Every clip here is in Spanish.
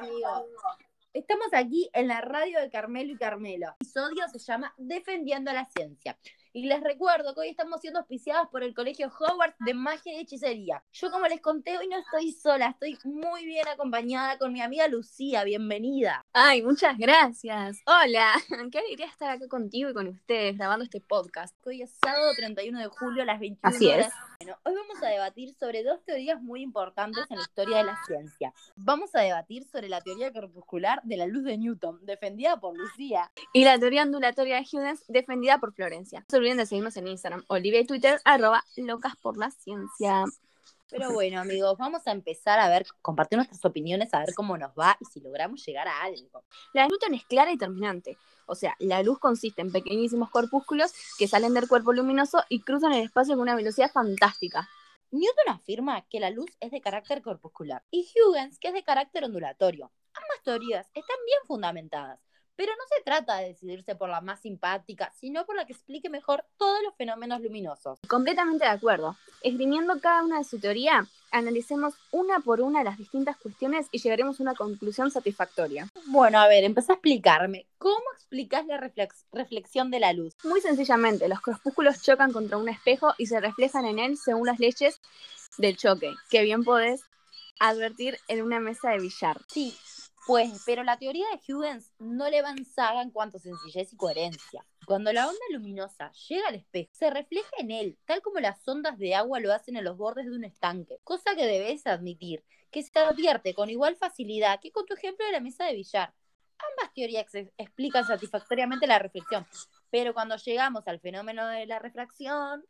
amigos. Estamos aquí en la radio de Carmelo y Carmelo. El episodio se llama Defendiendo la Ciencia. Y les recuerdo que hoy estamos siendo auspiciados por el Colegio Howard de Magia y Hechicería. Yo, como les conté, hoy no estoy sola, estoy muy bien acompañada con mi amiga Lucía. Bienvenida. Ay, muchas gracias. Hola, qué alegría estar acá contigo y con ustedes grabando este podcast. Hoy es sábado 31 de julio a las 21 Así es. horas. Bueno, hoy vamos a debatir sobre dos teorías muy importantes en la historia de la ciencia. Vamos a debatir sobre la teoría corpuscular de la luz de Newton, defendida por Lucía. Y la teoría ondulatoria de Huygens, defendida por Florencia. Olviden de seguirnos en Instagram, Olivia y Twitter, arroba locas por la ciencia. Pero bueno, amigos, vamos a empezar a ver, compartir nuestras opiniones, a ver cómo nos va y si logramos llegar a algo. La de Newton es clara y terminante. O sea, la luz consiste en pequeñísimos corpúsculos que salen del cuerpo luminoso y cruzan el espacio con una velocidad fantástica. Newton afirma que la luz es de carácter corpuscular y Huygens que es de carácter ondulatorio. Ambas teorías están bien fundamentadas, pero no se trata de decidirse por la más simpática, sino por la que explique mejor todos los fenómenos luminosos. Completamente de acuerdo. Esgrimiendo cada una de su teoría, analicemos una por una las distintas cuestiones y llegaremos a una conclusión satisfactoria. Bueno, a ver, empezá a explicarme. ¿Cómo explicás la reflex- reflexión de la luz? Muy sencillamente, los corpúsculos chocan contra un espejo y se reflejan en él según las leyes del choque, que bien podés advertir en una mesa de billar. Sí, pues, pero la teoría de Huygens no le va en en cuanto a sencillez y coherencia. Cuando la onda luminosa llega al espejo, se refleja en él, tal como las ondas de agua lo hacen en los bordes de un estanque, cosa que debes admitir, que se advierte con igual facilidad que con tu ejemplo de la mesa de billar. Ambas teorías ex- explican satisfactoriamente la reflexión, pero cuando llegamos al fenómeno de la refracción...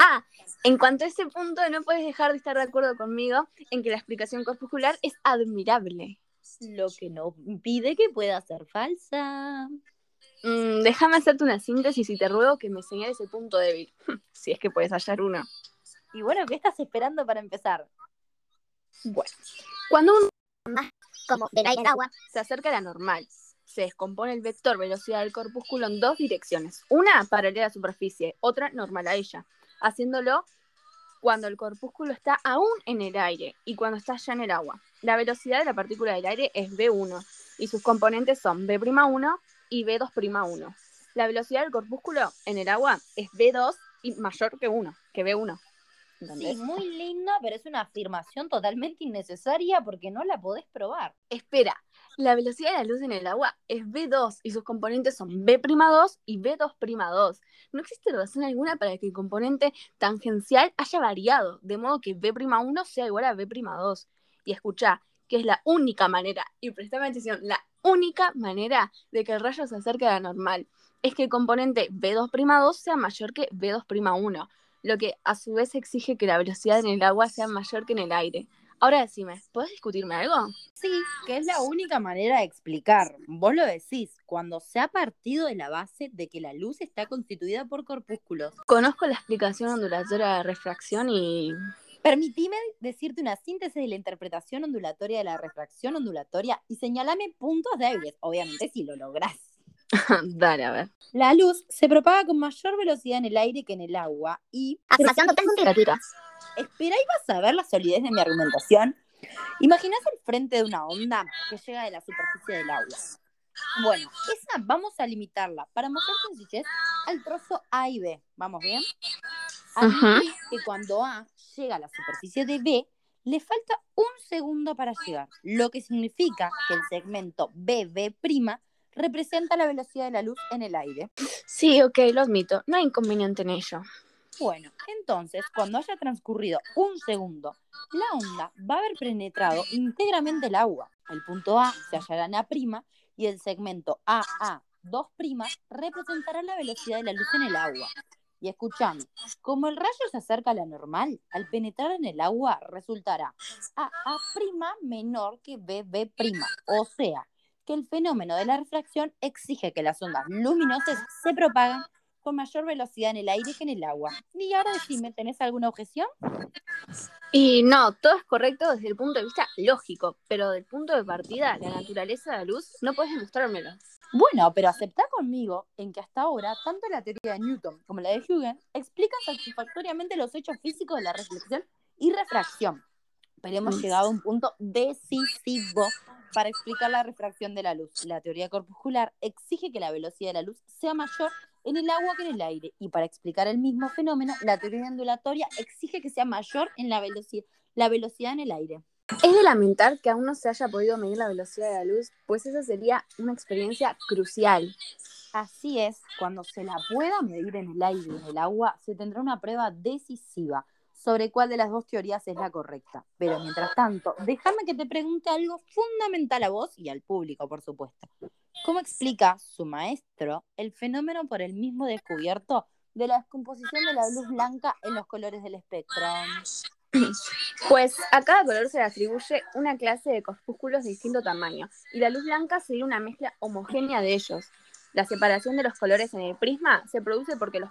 Ah, en cuanto a ese punto, no puedes dejar de estar de acuerdo conmigo en que la explicación corpuscular es admirable. Lo que no impide que pueda ser falsa. Mm, déjame hacerte una síntesis y te ruego que me señales el punto débil, si es que puedes hallar uno. Y bueno, ¿qué estás esperando para empezar? Bueno, cuando un como aire al agua, se acerca a la normal, se descompone el vector velocidad del corpúsculo en dos direcciones, una paralela a la superficie, otra normal a ella, haciéndolo cuando el corpúsculo está aún en el aire y cuando está ya en el agua. La velocidad de la partícula del aire es v1 y sus componentes son v'1 y v2'1. La velocidad del corpúsculo en el agua es v2 y mayor que 1, que v1. Sí, ¿Entendés? muy linda, pero es una afirmación totalmente innecesaria porque no la podés probar. Espera, la velocidad de la luz en el agua es V2 y sus componentes son V'2 y V2'2. No existe razón alguna para que el componente tangencial haya variado, de modo que V'1 sea igual a V'2. Y escucha, que es la única manera, y prestame atención, la única manera de que el rayo se acerque a la normal es que el componente V2'2 sea mayor que V2'1, lo que a su vez exige que la velocidad en el agua sea mayor que en el aire. Ahora decime, ¿puedes discutirme algo? Sí, que es la única manera de explicar. Vos lo decís, cuando se ha partido de la base de que la luz está constituida por corpúsculos. Conozco la explicación ondulatoria de refracción y... Permitime decirte una síntesis de la interpretación ondulatoria de la refracción ondulatoria y señalame puntos débiles, obviamente si lo lográs. Dale, a ver. La luz se propaga con mayor velocidad en el aire que en el agua y totalmente gratuita. Espera y vas a ver la solidez de mi argumentación. Imaginás el frente de una onda que llega de la superficie del agua. Bueno, esa vamos a limitarla para mostrar sencillez al trozo A y B. ¿Vamos bien? Admití que cuando A llega a la superficie de B, le falta un segundo para llegar, lo que significa que el segmento BB' representa la velocidad de la luz en el aire. Sí, ok, lo admito. No hay inconveniente en ello. Bueno, entonces, cuando haya transcurrido un segundo, la onda va a haber penetrado íntegramente el agua. El punto A se hallará en A' y el segmento AA2' representará la velocidad de la luz en el agua. Y escuchame, como el rayo se acerca a la normal, al penetrar en el agua resultará AA' menor que BB', o sea, que el fenómeno de la refracción exige que las ondas luminosas se propagan con mayor velocidad en el aire que en el agua. Y ahora decime, ¿tenés alguna objeción? Y no, todo es correcto desde el punto de vista lógico, pero del punto de partida, la naturaleza de la luz, no puedes demostrármelo. Bueno, pero aceptá conmigo en que hasta ahora, tanto la teoría de Newton como la de Huygens explican satisfactoriamente los hechos físicos de la reflexión y refracción. Pero hemos Mm. llegado a un punto decisivo para explicar la refracción de la luz. La teoría corpuscular exige que la velocidad de la luz sea mayor en el agua que en el aire. Y para explicar el mismo fenómeno, la teoría ondulatoria exige que sea mayor en la velocidad, la velocidad en el aire. Es de lamentar que aún no se haya podido medir la velocidad de la luz, pues esa sería una experiencia crucial. Así es, cuando se la pueda medir en el aire y en el agua, se tendrá una prueba decisiva sobre cuál de las dos teorías es la correcta. Pero mientras tanto, déjame que te pregunte algo fundamental a vos y al público, por supuesto. ¿Cómo explica su maestro el fenómeno por el mismo descubierto de la descomposición de la luz blanca en los colores del espectro? Pues a cada color se le atribuye una clase de corpúsculos de distinto tamaño, y la luz blanca sería una mezcla homogénea de ellos. La separación de los colores en el prisma se produce porque los,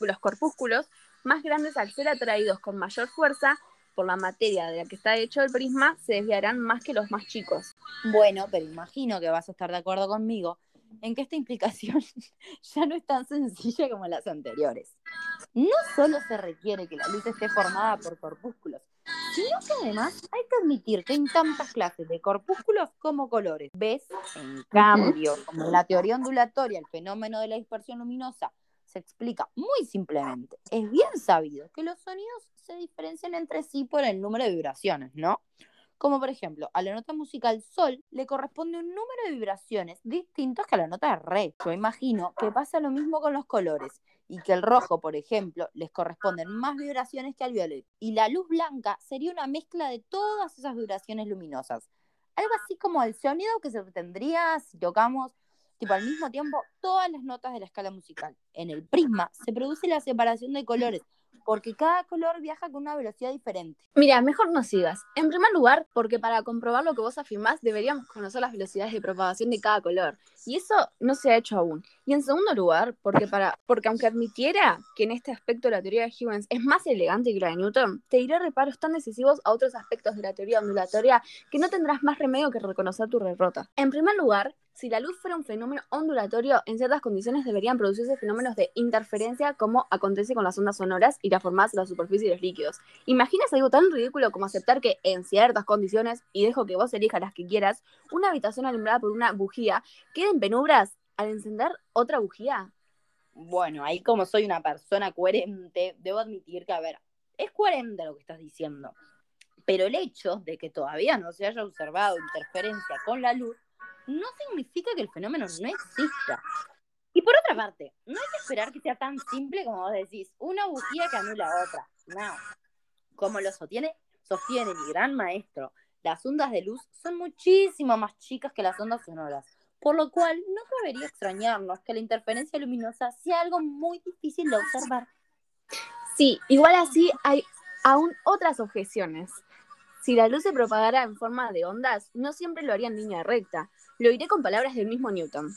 los corpúsculos más grandes al ser atraídos con mayor fuerza por la materia de la que está hecho el prisma se desviarán más que los más chicos. Bueno, pero imagino que vas a estar de acuerdo conmigo en que esta implicación ya no es tan sencilla como las anteriores. No solo se requiere que la luz esté formada por corpúsculos, sino que además hay que admitir que hay tantas clases de corpúsculos como colores. ¿Ves? En cambio, como en la teoría ondulatoria, el fenómeno de la dispersión luminosa se explica muy simplemente. Es bien sabido que los sonidos se diferencian entre sí por el número de vibraciones, ¿no? Como por ejemplo, a la nota musical sol le corresponde un número de vibraciones distintos que a la nota re. Yo imagino que pasa lo mismo con los colores y que el rojo, por ejemplo, les corresponden más vibraciones que al violeta. Y la luz blanca sería una mezcla de todas esas vibraciones luminosas. Algo así como el sonido que se obtendría si tocamos tipo al mismo tiempo todas las notas de la escala musical. En el prisma se produce la separación de colores, porque cada color viaja con una velocidad diferente. Mira, mejor no sigas. En primer lugar, porque para comprobar lo que vos afirmás deberíamos conocer las velocidades de propagación de cada color. Y eso no se ha hecho aún. Y en segundo lugar, porque, para, porque aunque admitiera que en este aspecto la teoría de Huygens es más elegante que la de Newton, te diré reparos tan decisivos a otros aspectos de la teoría ondulatoria que no tendrás más remedio que reconocer tu derrota. En primer lugar, si la luz fuera un fenómeno ondulatorio, en ciertas condiciones deberían producirse fenómenos de interferencia como acontece con las ondas sonoras y formadas en la superficie de los líquidos. ¿Imaginas algo tan ridículo como aceptar que en ciertas condiciones, y dejo que vos elijas las que quieras, una habitación alumbrada por una bujía quede en penumbras al encender otra bujía? Bueno, ahí como soy una persona coherente, debo admitir que, a ver, es coherente lo que estás diciendo. Pero el hecho de que todavía no se haya observado interferencia con la luz no significa que el fenómeno no exista. Y por otra parte, no hay que esperar que sea tan simple como vos decís, una bujía que anula otra. No. Como lo sostiene, sostiene mi gran maestro, las ondas de luz son muchísimo más chicas que las ondas sonoras, por lo cual no debería extrañarnos que la interferencia luminosa sea algo muy difícil de observar. Sí, igual así hay aún otras objeciones. Si la luz se propagara en forma de ondas, no siempre lo haría en línea recta. Lo diré con palabras del mismo Newton.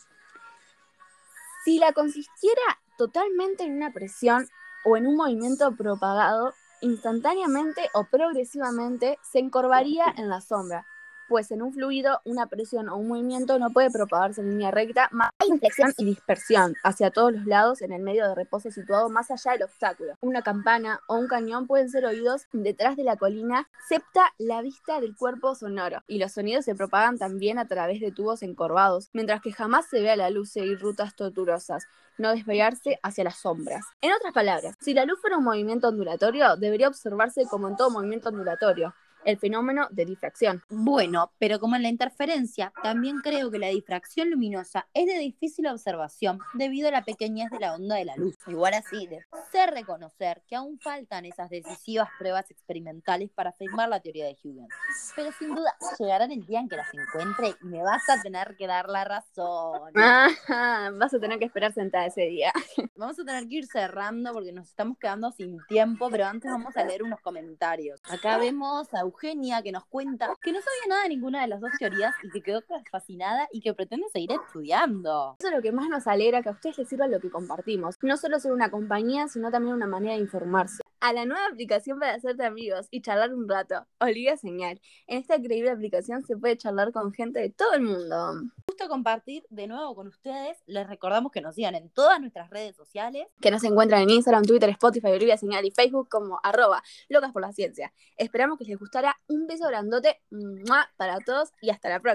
Si la consistiera totalmente en una presión o en un movimiento propagado, instantáneamente o progresivamente se encorvaría en la sombra, pues en un fluido una presión o un movimiento no puede propagarse en línea recta, más inflexión y dispersión hacia todos los lados en el medio de reposo situado más allá del obstáculo. Una campana o un cañón pueden ser oídos detrás de la colina, septa la vista del cuerpo sonoro, y los sonidos se propagan también a través de tubos encorvados, mientras que jamás se ve a la luz seguir rutas tortuosas, no desviarse hacia las sombras. En otras palabras, si la luz fuera un movimiento ondulatorio, debería observarse como en todo movimiento ondulatorio, el fenómeno de difracción. Bueno, pero como en la interferencia, también creo que la difracción luminosa es de difícil observación debido a la pequeñez de la onda de la luz. Igual así, de ser reconocer que aún faltan esas decisivas pruebas experimentales para afirmar la teoría de Huygens. Pero sin duda, llegarán el día en que las encuentre y me vas a tener que dar la razón. vas a tener que esperar sentada ese día. Vamos a tener que ir cerrando porque nos estamos quedando sin tiempo, pero antes vamos a leer unos comentarios. Acá vemos a Eugenia que nos cuenta que no sabía nada de ninguna de las dos teorías y que quedó fascinada y que pretende seguir estudiando. Eso es lo que más nos alegra, que a ustedes les sirva lo que compartimos. No solo ser una compañía, sino también una manera de informarse. A la nueva aplicación para hacerte amigos y charlar un rato, Olivia Señal. En esta increíble aplicación se puede charlar con gente de todo el mundo. Compartir de nuevo con ustedes. Les recordamos que nos sigan en todas nuestras redes sociales. Que nos encuentran en Instagram, Twitter, Spotify, Olivia Señal y Facebook como arroba locas por la ciencia. Esperamos que les gustara. Un beso grandote para todos y hasta la próxima.